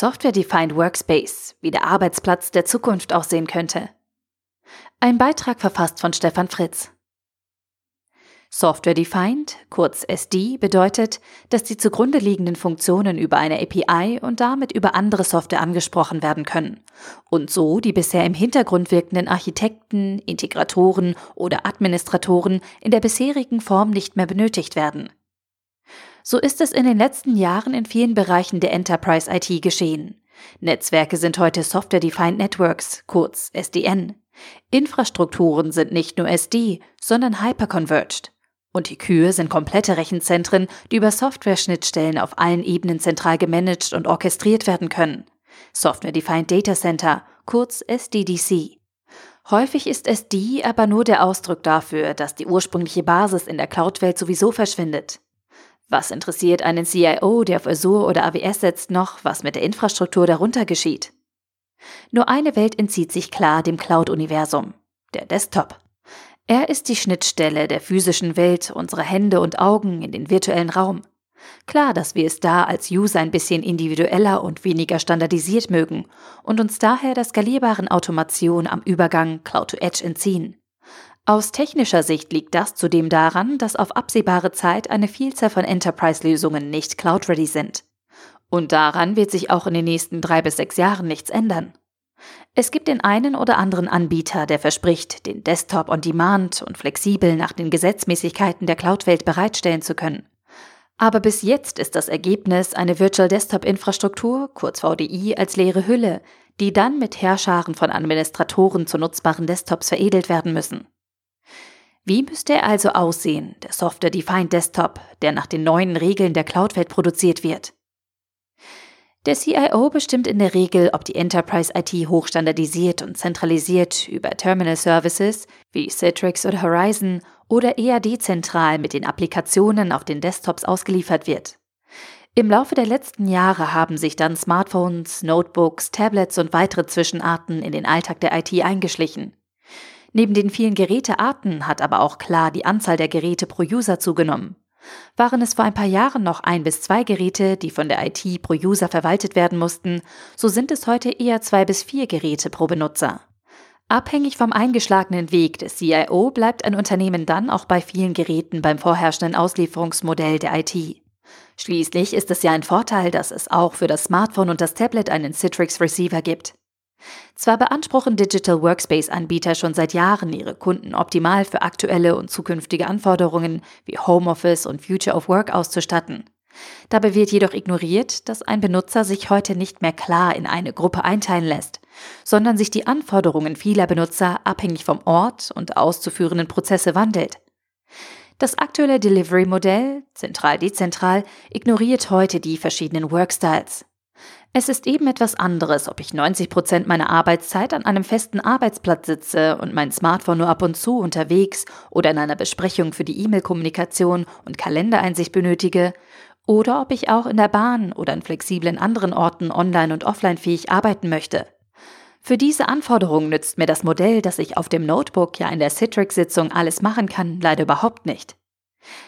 Software-Defined Workspace, wie der Arbeitsplatz der Zukunft aussehen könnte. Ein Beitrag verfasst von Stefan Fritz. Software Defined, kurz SD, bedeutet, dass die zugrunde liegenden Funktionen über eine API und damit über andere Software angesprochen werden können und so die bisher im Hintergrund wirkenden Architekten, Integratoren oder Administratoren in der bisherigen Form nicht mehr benötigt werden. So ist es in den letzten Jahren in vielen Bereichen der Enterprise IT geschehen. Netzwerke sind heute Software Defined Networks, kurz SDN. Infrastrukturen sind nicht nur SD, sondern hyperconverged. Und die Kühe sind komplette Rechenzentren, die über Software-Schnittstellen auf allen Ebenen zentral gemanagt und orchestriert werden können. Software-Defined Data Center, kurz SDDC. Häufig ist SD aber nur der Ausdruck dafür, dass die ursprüngliche Basis in der Cloud-Welt sowieso verschwindet. Was interessiert einen CIO, der auf Azure oder AWS setzt, noch, was mit der Infrastruktur darunter geschieht? Nur eine Welt entzieht sich klar dem Cloud-Universum, der Desktop. Er ist die Schnittstelle der physischen Welt unserer Hände und Augen in den virtuellen Raum. Klar, dass wir es da als User ein bisschen individueller und weniger standardisiert mögen und uns daher der skalierbaren Automation am Übergang Cloud to Edge entziehen. Aus technischer Sicht liegt das zudem daran, dass auf absehbare Zeit eine Vielzahl von Enterprise-Lösungen nicht cloud-ready sind. Und daran wird sich auch in den nächsten drei bis sechs Jahren nichts ändern. Es gibt den einen oder anderen Anbieter, der verspricht, den Desktop on Demand und flexibel nach den Gesetzmäßigkeiten der Cloud-Welt bereitstellen zu können. Aber bis jetzt ist das Ergebnis eine Virtual Desktop Infrastruktur, kurz VDI, als leere Hülle, die dann mit Herrscharen von Administratoren zu nutzbaren Desktops veredelt werden müssen. Wie müsste er also aussehen, der Software-Defined Desktop, der nach den neuen Regeln der Cloud-Welt produziert wird? Der CIO bestimmt in der Regel, ob die Enterprise IT hochstandardisiert und zentralisiert über Terminal Services wie Citrix oder Horizon oder eher dezentral mit den Applikationen auf den Desktops ausgeliefert wird. Im Laufe der letzten Jahre haben sich dann Smartphones, Notebooks, Tablets und weitere Zwischenarten in den Alltag der IT eingeschlichen. Neben den vielen Gerätearten hat aber auch klar die Anzahl der Geräte pro User zugenommen. Waren es vor ein paar Jahren noch ein bis zwei Geräte, die von der IT pro User verwaltet werden mussten, so sind es heute eher zwei bis vier Geräte pro Benutzer. Abhängig vom eingeschlagenen Weg des CIO bleibt ein Unternehmen dann auch bei vielen Geräten beim vorherrschenden Auslieferungsmodell der IT. Schließlich ist es ja ein Vorteil, dass es auch für das Smartphone und das Tablet einen Citrix Receiver gibt. Zwar beanspruchen Digital Workspace-Anbieter schon seit Jahren ihre Kunden optimal für aktuelle und zukünftige Anforderungen wie Homeoffice und Future of Work auszustatten. Dabei wird jedoch ignoriert, dass ein Benutzer sich heute nicht mehr klar in eine Gruppe einteilen lässt, sondern sich die Anforderungen vieler Benutzer abhängig vom Ort und auszuführenden Prozesse wandelt. Das aktuelle Delivery-Modell, zentral-dezentral, ignoriert heute die verschiedenen Workstyles. Es ist eben etwas anderes, ob ich 90 Prozent meiner Arbeitszeit an einem festen Arbeitsplatz sitze und mein Smartphone nur ab und zu unterwegs oder in einer Besprechung für die E-Mail-Kommunikation und Kalendereinsicht benötige, oder ob ich auch in der Bahn oder an flexiblen anderen Orten online und offline fähig arbeiten möchte. Für diese Anforderungen nützt mir das Modell, dass ich auf dem Notebook ja in der Citrix-Sitzung alles machen kann, leider überhaupt nicht.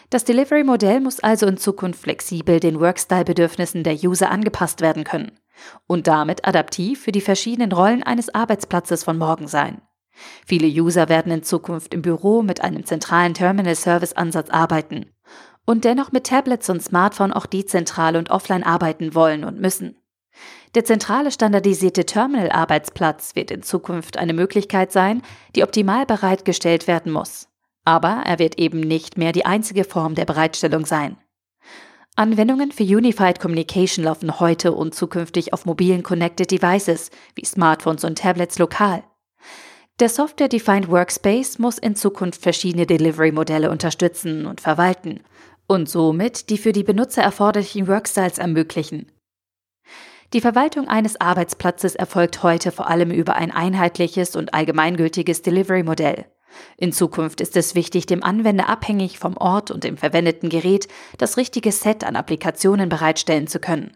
Das Delivery-Modell muss also in Zukunft flexibel den Workstyle-Bedürfnissen der User angepasst werden können und damit adaptiv für die verschiedenen Rollen eines Arbeitsplatzes von morgen sein. Viele User werden in Zukunft im Büro mit einem zentralen Terminal-Service-Ansatz arbeiten und dennoch mit Tablets und Smartphone auch dezentral und offline arbeiten wollen und müssen. Der zentrale standardisierte Terminal-Arbeitsplatz wird in Zukunft eine Möglichkeit sein, die optimal bereitgestellt werden muss. Aber er wird eben nicht mehr die einzige Form der Bereitstellung sein. Anwendungen für Unified Communication laufen heute und zukünftig auf mobilen Connected Devices wie Smartphones und Tablets lokal. Der Software-Defined Workspace muss in Zukunft verschiedene Delivery-Modelle unterstützen und verwalten und somit die für die Benutzer erforderlichen Workstyles ermöglichen. Die Verwaltung eines Arbeitsplatzes erfolgt heute vor allem über ein einheitliches und allgemeingültiges Delivery-Modell. In Zukunft ist es wichtig, dem Anwender abhängig vom Ort und dem verwendeten Gerät das richtige Set an Applikationen bereitstellen zu können.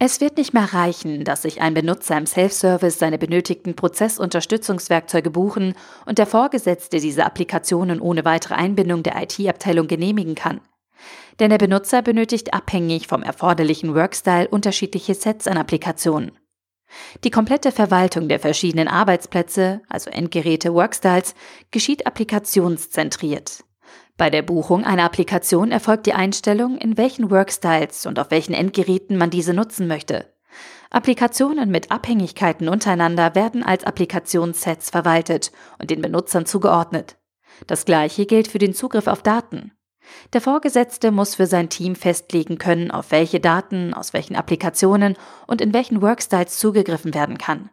Es wird nicht mehr reichen, dass sich ein Benutzer im Self-Service seine benötigten Prozessunterstützungswerkzeuge buchen und der Vorgesetzte diese Applikationen ohne weitere Einbindung der IT-Abteilung genehmigen kann. Denn der Benutzer benötigt abhängig vom erforderlichen Workstyle unterschiedliche Sets an Applikationen. Die komplette Verwaltung der verschiedenen Arbeitsplätze, also Endgeräte, Workstyles, geschieht applikationszentriert. Bei der Buchung einer Applikation erfolgt die Einstellung, in welchen Workstyles und auf welchen Endgeräten man diese nutzen möchte. Applikationen mit Abhängigkeiten untereinander werden als Applikationssets verwaltet und den Benutzern zugeordnet. Das gleiche gilt für den Zugriff auf Daten. Der Vorgesetzte muss für sein Team festlegen können, auf welche Daten, aus welchen Applikationen und in welchen Workstyles zugegriffen werden kann.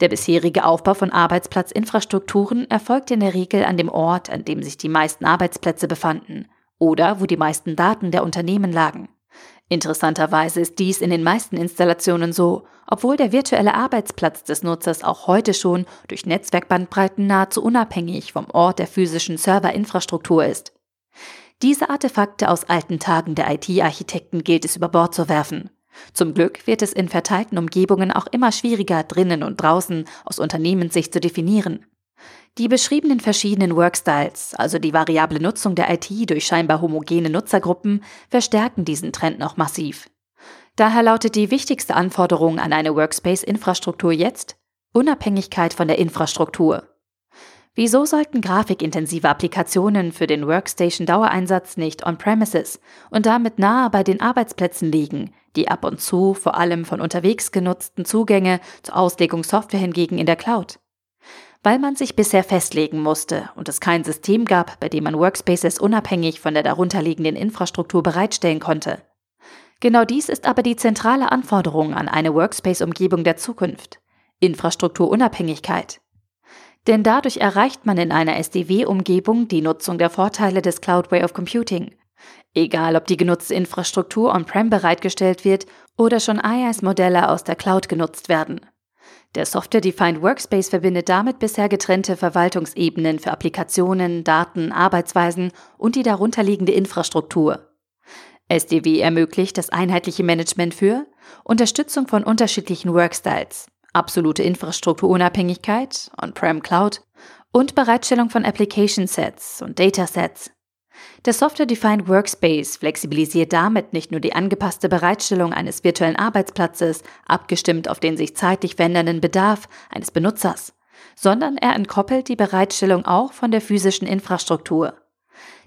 Der bisherige Aufbau von Arbeitsplatzinfrastrukturen erfolgte in der Regel an dem Ort, an dem sich die meisten Arbeitsplätze befanden oder wo die meisten Daten der Unternehmen lagen. Interessanterweise ist dies in den meisten Installationen so, obwohl der virtuelle Arbeitsplatz des Nutzers auch heute schon durch Netzwerkbandbreiten nahezu unabhängig vom Ort der physischen Serverinfrastruktur ist. Diese Artefakte aus alten Tagen der IT-Architekten gilt es über Bord zu werfen. Zum Glück wird es in verteilten Umgebungen auch immer schwieriger, drinnen und draußen aus Unternehmenssicht zu definieren. Die beschriebenen verschiedenen Workstyles, also die variable Nutzung der IT durch scheinbar homogene Nutzergruppen, verstärken diesen Trend noch massiv. Daher lautet die wichtigste Anforderung an eine Workspace-Infrastruktur jetzt Unabhängigkeit von der Infrastruktur. Wieso sollten grafikintensive Applikationen für den Workstation-Dauereinsatz nicht on-premises und damit nahe bei den Arbeitsplätzen liegen, die ab und zu vor allem von unterwegs genutzten Zugänge zur Auslegung Software hingegen in der Cloud? Weil man sich bisher festlegen musste und es kein System gab, bei dem man Workspaces unabhängig von der darunterliegenden Infrastruktur bereitstellen konnte. Genau dies ist aber die zentrale Anforderung an eine Workspace-Umgebung der Zukunft. Infrastrukturunabhängigkeit. Denn dadurch erreicht man in einer SDW-Umgebung die Nutzung der Vorteile des Cloud Way of Computing. Egal, ob die genutzte Infrastruktur on-prem bereitgestellt wird oder schon IaaS-Modelle aus der Cloud genutzt werden. Der Software-Defined Workspace verbindet damit bisher getrennte Verwaltungsebenen für Applikationen, Daten, Arbeitsweisen und die darunterliegende Infrastruktur. SDW ermöglicht das einheitliche Management für Unterstützung von unterschiedlichen Workstyles, absolute Infrastrukturunabhängigkeit, On-Prem Cloud und Bereitstellung von Application Sets und Datasets. Der Software-Defined Workspace flexibilisiert damit nicht nur die angepasste Bereitstellung eines virtuellen Arbeitsplatzes, abgestimmt auf den sich zeitlich verändernden Bedarf eines Benutzers, sondern er entkoppelt die Bereitstellung auch von der physischen Infrastruktur.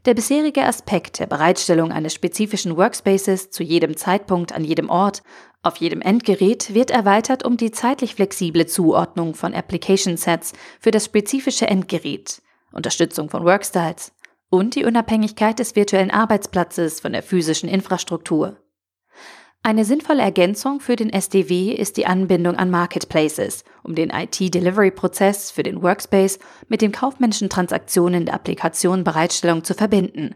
Der bisherige Aspekt der Bereitstellung eines spezifischen Workspaces zu jedem Zeitpunkt an jedem Ort auf jedem Endgerät wird erweitert um die zeitlich flexible Zuordnung von Application Sets für das spezifische Endgerät, Unterstützung von Workstyles und die Unabhängigkeit des virtuellen Arbeitsplatzes von der physischen Infrastruktur. Eine sinnvolle Ergänzung für den SDW ist die Anbindung an Marketplaces, um den IT-Delivery-Prozess für den Workspace mit den kaufmännischen Transaktionen der Applikation Bereitstellung zu verbinden.